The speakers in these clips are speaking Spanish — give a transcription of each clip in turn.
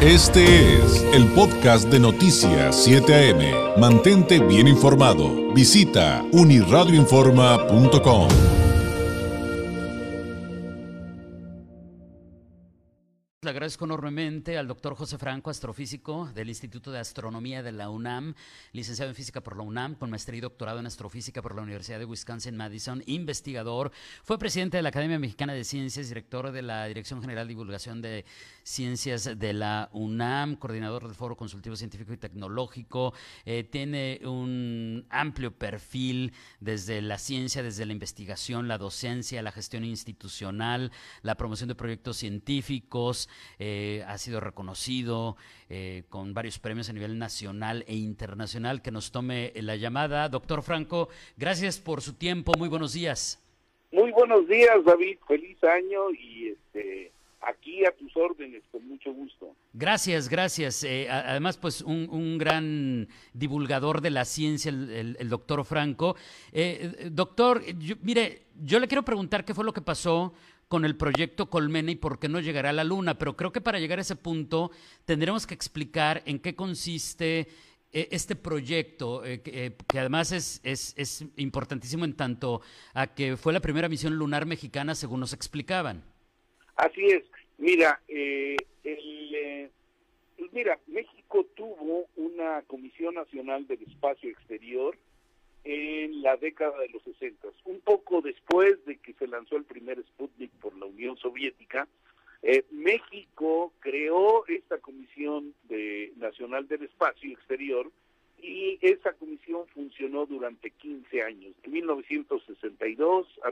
Este es el podcast de Noticias 7 AM. Mantente bien informado. Visita uniradioinforma.com. Le agradezco enormemente al doctor José Franco, astrofísico del Instituto de Astronomía de la UNAM, licenciado en física por la UNAM, con maestría y doctorado en astrofísica por la Universidad de Wisconsin-Madison, investigador. Fue presidente de la Academia Mexicana de Ciencias, director de la Dirección General de Divulgación de Ciencias de la UNAM, coordinador del Foro Consultivo Científico y Tecnológico. Eh, tiene un amplio perfil desde la ciencia, desde la investigación, la docencia, la gestión institucional, la promoción de proyectos científicos eh, ha sido reconocido eh, con varios premios a nivel nacional e internacional. Que nos tome la llamada. Doctor Franco, gracias por su tiempo. Muy buenos días. Muy buenos días, David. Feliz año y este aquí a tus órdenes, con mucho gusto. Gracias, gracias. Eh, además, pues un, gran divulgador de la ciencia, el, doctor Franco. doctor, mire, yo le quiero preguntar qué fue lo que pasó con el proyecto Colmena y por qué no llegará a la Luna, pero creo que para llegar a ese punto tendremos que explicar en qué consiste eh, este proyecto, eh, eh, que, además es, es, importantísimo en tanto a que fue la primera misión lunar mexicana, según nos explicaban. Así es. Mira, mira, México tuvo una Comisión Nacional del Espacio Exterior en la década de los 60, un poco después de que se lanzó el primer Sputnik por la Unión Soviética, eh, México creó esta Comisión de, Nacional del Espacio Exterior y esa comisión funcionó durante 15 años, de 1962 a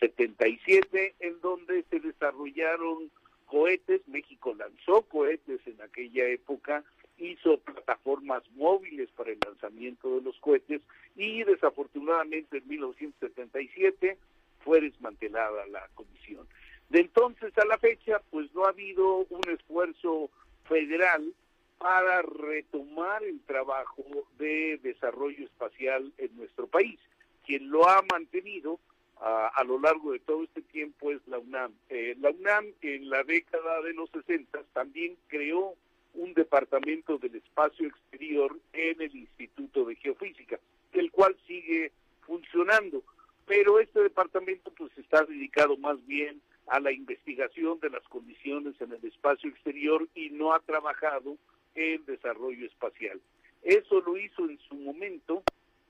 1977, en donde se desarrollaron cohetes, México lanzó cohetes en aquella época, hizo plataformas móviles para el lanzamiento de los cohetes y desafortunadamente en 1977 fue desmantelada la comisión. De entonces a la fecha, pues no ha habido un esfuerzo federal para retomar el trabajo de desarrollo espacial en nuestro país. Quien lo ha mantenido a, lo largo de todo este tiempo es la UNAM. Eh, la UNAM en la década de los 60 también creó un departamento del espacio exterior en el Instituto de Geofísica, el cual sigue funcionando, pero este departamento pues está dedicado más bien a la investigación de las condiciones en el espacio exterior y no ha trabajado en desarrollo espacial. Eso lo hizo en su momento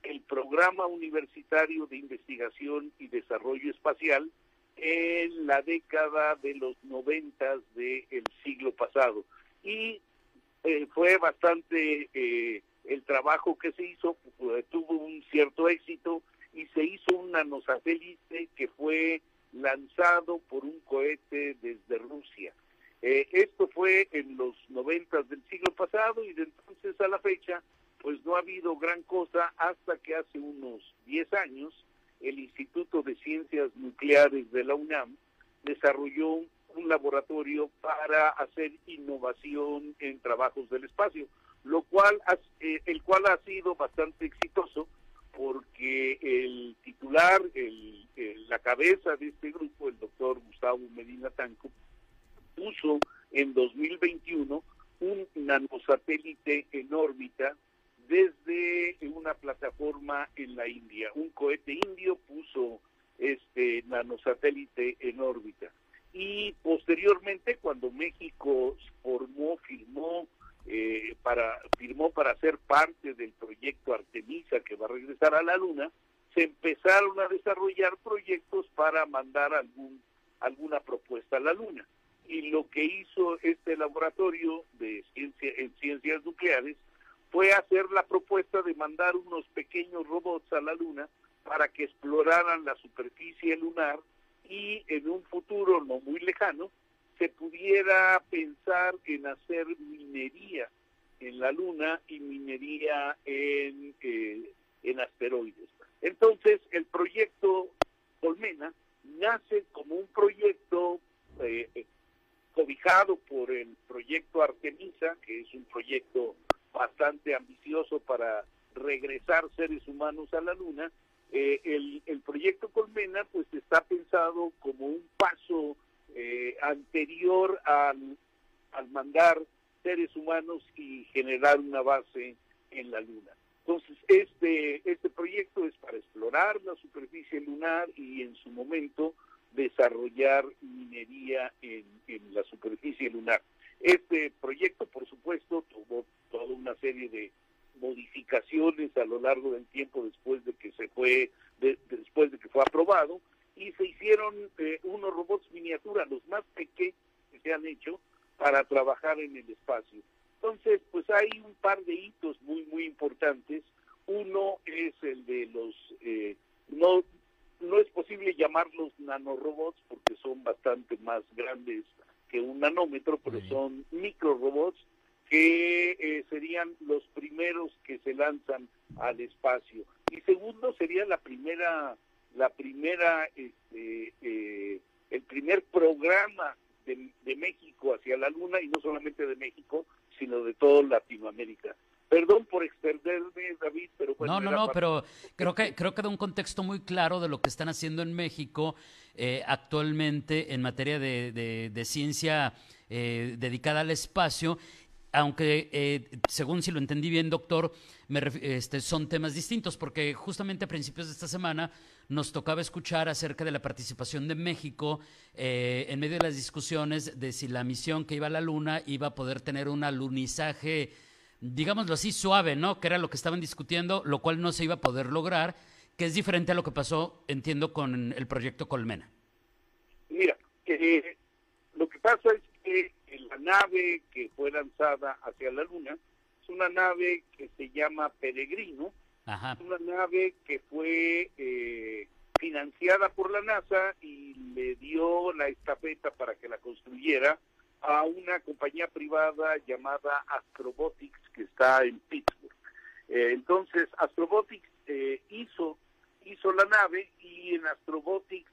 el Programa Universitario de Investigación y Desarrollo Espacial en la década de los noventas del siglo pasado. Y eh, fue bastante eh, el trabajo que se hizo, pues, tuvo un cierto éxito y se hizo un nanosatélite que fue lanzado por un cohete desde Rusia. Eh, esto fue en los noventas del siglo pasado y de entonces a la fecha pues no ha habido gran cosa hasta que hace unos 10 años el Instituto de Ciencias Nucleares de la UNAM desarrolló un laboratorio para hacer innovación en trabajos del espacio, lo cual eh, el cual ha sido bastante exitoso porque el titular, el, la cabeza de este grupo, el doctor Gustavo Medina Tanco, puso en 2021 un nanosatélite en órbita desde una plataforma en la India. Un cohete indio puso este nanosatélite en órbita y posteriormente cuando México formó, firmó eh, para firmó para ser parte del proyecto Artemisa que va a regresar a la Luna, se empezaron a desarrollar proyectos para mandar algún alguna propuesta a la Luna. Y lo que hizo este laboratorio de ciencia en ciencias nucleares fue hacer la propuesta de mandar unos pequeños robots a la Luna para que exploraran la superficie lunar y en un futuro no muy lejano se pudiera pensar en hacer minería en la Luna y minería en, eh, en asteroides. Entonces, el proyecto Colmena nace como un proyecto eh, cobijado por el proyecto Artemisa, que es un proyecto bastante ambicioso para regresar seres humanos a la Luna, eh, el, proyecto Colmena pues está pensado como un paso eh, anterior al, al mandar seres humanos y generar una base en la Luna. Entonces, este, este proyecto es para explorar la superficie lunar y en su momento desarrollar minería en, en la superficie lunar. Este proyecto, por supuesto, tuvo una serie de modificaciones a lo largo del tiempo después de que se fue después de que fue aprobado y se hicieron eh, unos robots miniatura los más pequeños que se han hecho para trabajar en el espacio. Entonces pues hay un par de hitos muy muy importantes. Uno es el de los eh, no no es posible llamarlos nanorobots porque son bastante más grandes que un nanómetro pero son micro robots que eh, serían los primeros que se lanzan al espacio. Y segundo sería la primera, la primera, este, eh, el primer programa de, de, México hacia la Luna y no solamente de México, sino de toda Latinoamérica. Perdón por extenderme, David, pero no, no, no, pero creo que creo que da un contexto muy claro de lo que están haciendo en México eh, actualmente en materia de, de, de ciencia eh, dedicada al espacio aunque eh, según si lo entendí bien, doctor, este, son temas distintos, porque justamente a principios de esta semana nos tocaba escuchar acerca de la participación de México eh, en medio de las discusiones de si la misión que iba a la Luna iba a poder tener un alunizaje, digámoslo así, suave, ¿no? Que era lo que estaban discutiendo, lo cual no se iba a poder lograr, que es diferente a lo que pasó, entiendo, con el proyecto Colmena. Mira, eh, lo que pasa es que la nave que fue lanzada hacia la Luna. Es una nave que se llama Peregrino, es una nave que fue eh, financiada por la NASA y le dio la estafeta para que la construyera a una compañía privada llamada Astrobotics que está en Pittsburgh. Eh, entonces, Astrobotics eh, hizo, hizo la nave y en Astrobotics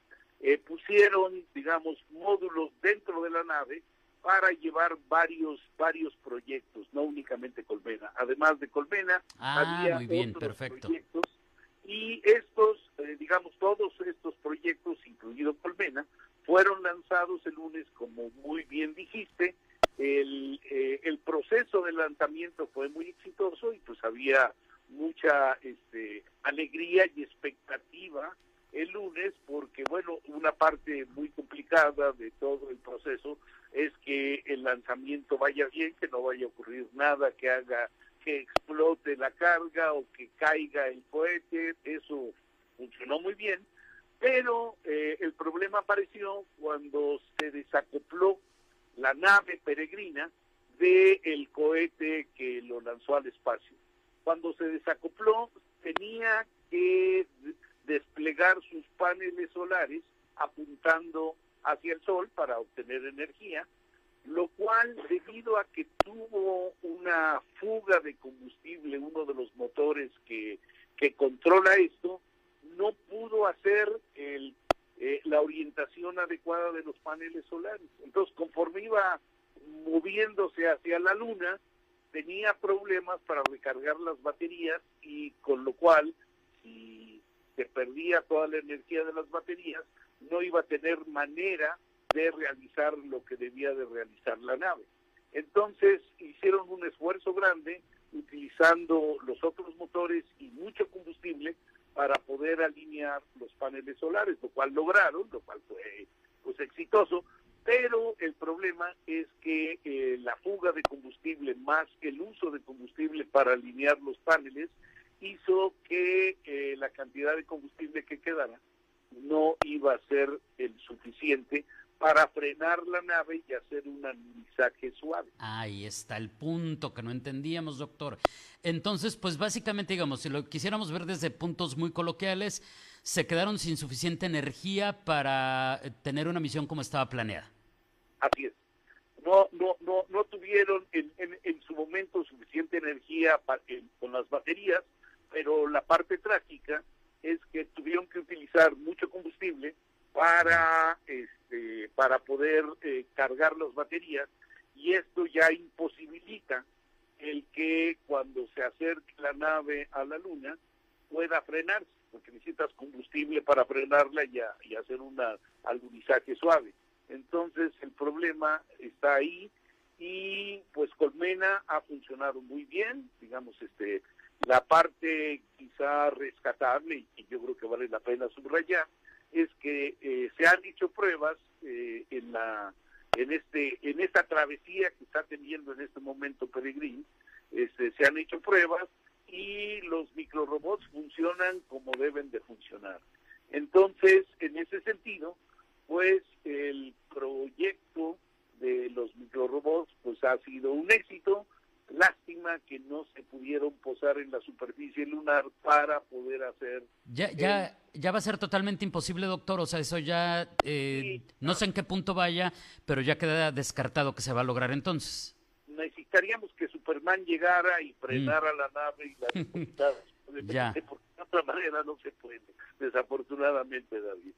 pusieron, digamos, módulos dentro de la nave para llevar varios varios proyectos, no únicamente Colmena. Además de Colmena, ah, había muy bien, otros perfecto. proyectos y estos, eh, digamos, todos estos proyectos, incluido Colmena, fueron lanzados el lunes, como muy bien dijiste. El, eh, el proceso de lanzamiento fue muy exitoso y pues había mucha este, alegría y expectativa el lunes porque, bueno, una parte muy complicada de todo el proceso es que el lanzamiento vaya bien, que no vaya a ocurrir nada que haga que explote la carga o que caiga el cohete, eso funcionó muy bien, pero eh, el problema apareció cuando se desacopló la nave peregrina del el cohete que lo lanzó al espacio. Cuando se desacopló, tenía que desplegar sus paneles solares apuntando hacia el sol para obtener energía, lo cual debido a que tuvo una fuga de combustible, uno de los motores que, que controla esto, no pudo hacer el, eh, la orientación adecuada de los paneles solares. Entonces, conforme iba moviéndose hacia la luna, tenía problemas para recargar las baterías y con lo cual, si se perdía toda la energía de las baterías, no iba a tener manera de realizar lo que debía de realizar la nave. Entonces hicieron un esfuerzo grande utilizando los otros motores y mucho combustible para poder alinear los paneles solares, lo cual lograron, lo cual fue pues exitoso, pero el problema es que eh, la fuga de combustible más que el uso de combustible para alinear los paneles hizo que eh, la cantidad de combustible que quedara no iba a ser el suficiente para frenar la nave y hacer un alunizaje suave. Ahí está el punto que no entendíamos, doctor. Entonces, pues básicamente, digamos, si lo quisiéramos ver desde puntos muy coloquiales, se quedaron sin suficiente energía para eh, tener una misión como estaba planeada. Así es. No, no, no, no tuvieron en, en, su momento suficiente energía con las baterías, pero la parte trágica es que tuvieron que utilizar mucho combustible para este para poder eh, cargar las baterías y esto ya imposibilita el que cuando se acerque la nave a la luna pueda frenarse porque necesitas combustible para frenarla y, y hacer un alunizaje suave. Entonces el problema está ahí y pues Colmena ha funcionado muy bien, digamos, este, la parte quizá rescatable y yo creo que vale la pena subrayar es que eh, se han hecho pruebas eh, en la en este en esta travesía que está teniendo en este momento Peregrín, este, se han hecho pruebas y los microrobots funcionan como deben de funcionar. Entonces, en ese sentido, pues el proyecto de los microrobots pues ha sido un éxito. Que no se pudieron posar en la superficie lunar para poder hacer. Ya, ya, ya va a ser totalmente imposible, doctor. O sea, eso ya eh, no sé en qué punto vaya, pero ya queda descartado que se va a lograr entonces. Necesitaríamos que Superman llegara y frenara mm. la nave y la ya. Porque de otra manera no se puede, desafortunadamente, David.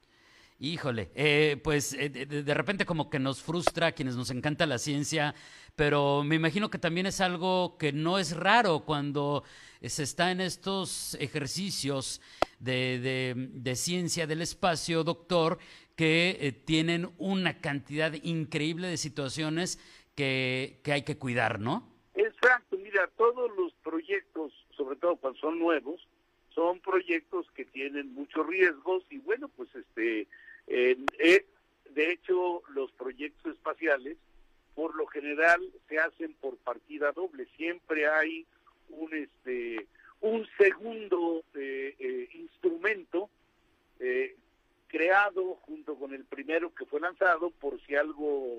Híjole, eh, pues eh, de, repente como que nos frustra a quienes nos encanta la ciencia, pero me imagino que también es algo que no es raro cuando se está en estos ejercicios de, ciencia del espacio, doctor, que eh, tienen una cantidad increíble de situaciones que, que hay que cuidar, ¿no? Exacto, mira, todos los proyectos, sobre todo cuando son nuevos, son proyectos que tienen muchos riesgos y bueno, pues este, eh, de hecho los proyectos espaciales por lo general se hacen por partida doble, siempre hay un este un segundo eh, eh, instrumento creado junto con el primero que fue lanzado por si algo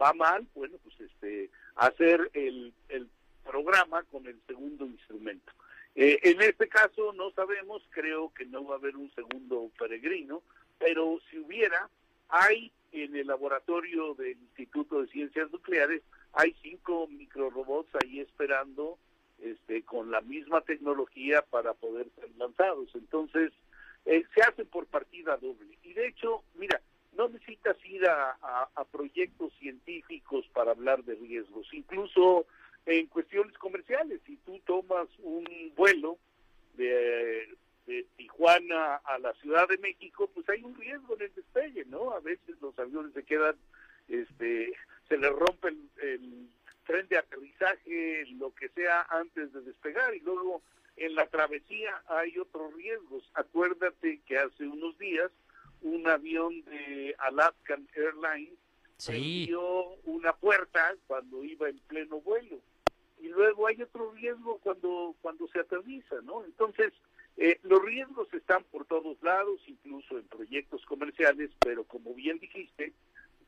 va mal, bueno, pues este hacer el, el programa con el segundo instrumento. Eh, en este caso no sabemos, creo que no va a haber un segundo peregrino, pero si hubiera, hay en el laboratorio del Instituto de Ciencias Nucleares, hay cinco microrobots ahí esperando este, con la misma tecnología para poder ser lanzados. Entonces, eh, se hacen por partida doble. Y de hecho, mira, no necesitas ir a, a proyectos científicos para hablar de riesgos. Incluso en cuestiones comerciales. Si tú tomas un vuelo de, Tijuana a la Ciudad de México, pues hay un riesgo en el despegue, ¿no? A veces los aviones se quedan, este, se les rompe el, el tren de aterrizaje, lo que sea, antes de despegar y luego en la travesía hay otros riesgos. Acuérdate que hace unos días un avión de Alaskan Airlines sí. dio una puerta cuando iba en pleno vuelo y luego hay otro riesgo cuando, cuando se aterriza, ¿no? Entonces, eh, los riesgos están por todos lados, incluso en proyectos comerciales, pero como bien dijiste,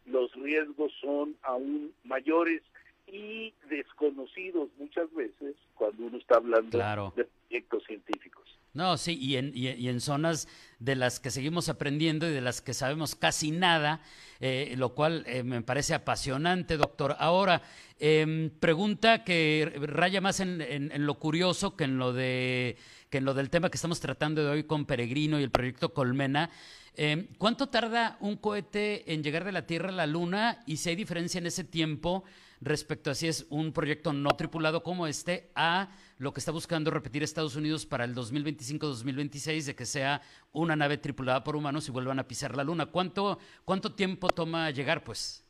los riesgos son aún mayores y desconocidos muchas veces cuando uno está hablando de proyectos científicos. No, sí, y en, y, en zonas de las que seguimos aprendiendo y de las que sabemos casi nada, eh, lo cual eh, me parece apasionante, doctor. Ahora, em, pregunta que raya más en, en, lo curioso que en lo, de, que en lo del tema que estamos tratando de hoy con Peregrino y el proyecto Colmena. Em, ¿Cuánto tarda un cohete en llegar de la Tierra a la Luna y si hay diferencia en ese tiempo respecto a si es un proyecto no tripulado como este a lo que está buscando repetir Estados Unidos para el 2025-2026 de que sea una nave tripulada por humanos y vuelvan a pisar la Luna. ¿Cuánto, cuánto tiempo toma llegar, pues?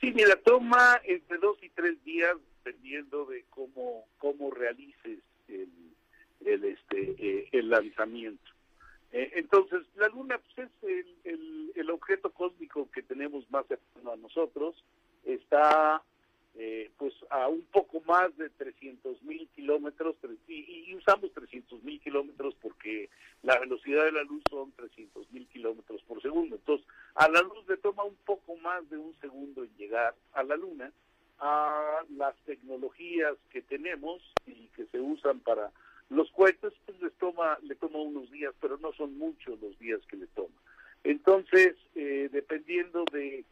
Sí, mira, toma entre dos y tres días dependiendo de cómo, cómo realices el, el, este, eh, el lanzamiento. Eh, entonces, la Luna pues, es el, el, el objeto cósmico que tenemos más cercano a nosotros. Está eh, pues a un poco más de 300 mil kilómetros y, usamos 300 mil kilómetros porque la velocidad de la luz son 300 mil kilómetros por segundo. Entonces, a la luz le toma un poco más de un segundo en llegar a la luna. A las tecnologías que tenemos y que se usan para los cohetes, pues les toma, le toma unos días, pero no son muchos los días que le toma. Entonces, eh, dependiendo de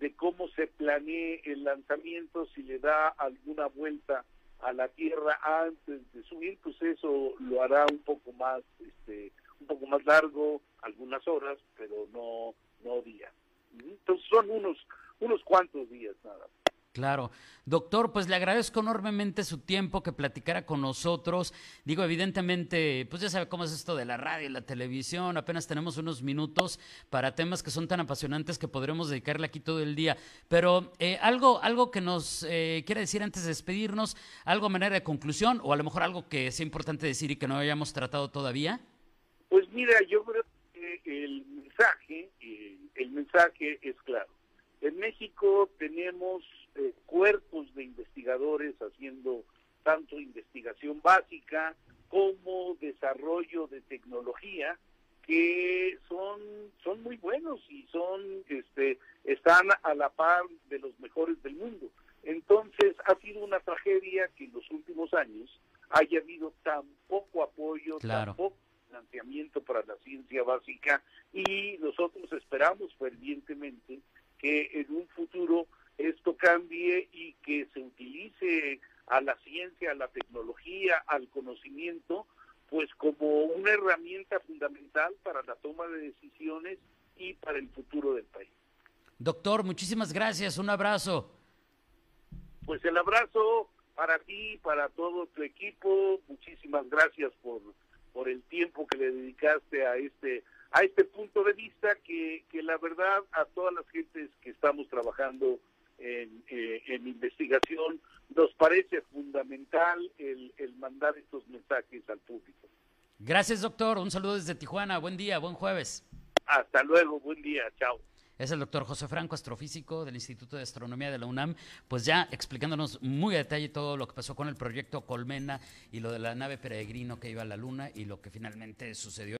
de cómo se planee el lanzamiento, si le da alguna vuelta a la Tierra antes de subir, pues eso lo hará un poco más, este, un poco más largo, algunas horas, pero no, no días. Entonces son unos, unos cuantos días nada. Claro. Doctor, pues le agradezco enormemente su tiempo que platicara con nosotros. Digo, evidentemente, pues ya sabe cómo es esto de la radio y la televisión. Apenas tenemos unos minutos para temas que son tan apasionantes que podremos dedicarle aquí todo el día. Pero eh, algo, algo que nos eh, quiere decir antes de despedirnos, algo a manera de conclusión o a lo mejor algo que sea importante decir y que no hayamos tratado todavía. Pues mira, yo creo que el mensaje, eh, el mensaje es claro. En México tenemos eh, cuerpos de investigadores haciendo tanto investigación básica como desarrollo de tecnología que son son muy buenos y son este están a la par de los mejores del mundo. Entonces ha sido una tragedia que en los últimos años haya habido tan poco apoyo, tan poco financiamiento para la ciencia básica y nosotros esperamos fervientemente que en un futuro esto cambie y que se utilice a la ciencia, a la tecnología, al conocimiento, pues como una herramienta fundamental para la toma de decisiones y para el futuro del país. Doctor, muchísimas gracias, un abrazo. Pues el abrazo para ti, para todo tu equipo, muchísimas gracias por, por el tiempo que le dedicaste a este a este punto de vista que, que la verdad a todas las gentes que estamos trabajando en, eh, en investigación nos parece fundamental el, el mandar estos mensajes al público. Gracias, doctor. Un saludo desde Tijuana. Buen día, buen jueves. Hasta luego, buen día, chao. Es el doctor José Franco, astrofísico del Instituto de Astronomía de la UNAM, pues ya explicándonos muy a detalle todo lo que pasó con el proyecto Colmena y lo de la nave peregrino que iba a la Luna y lo que finalmente sucedió.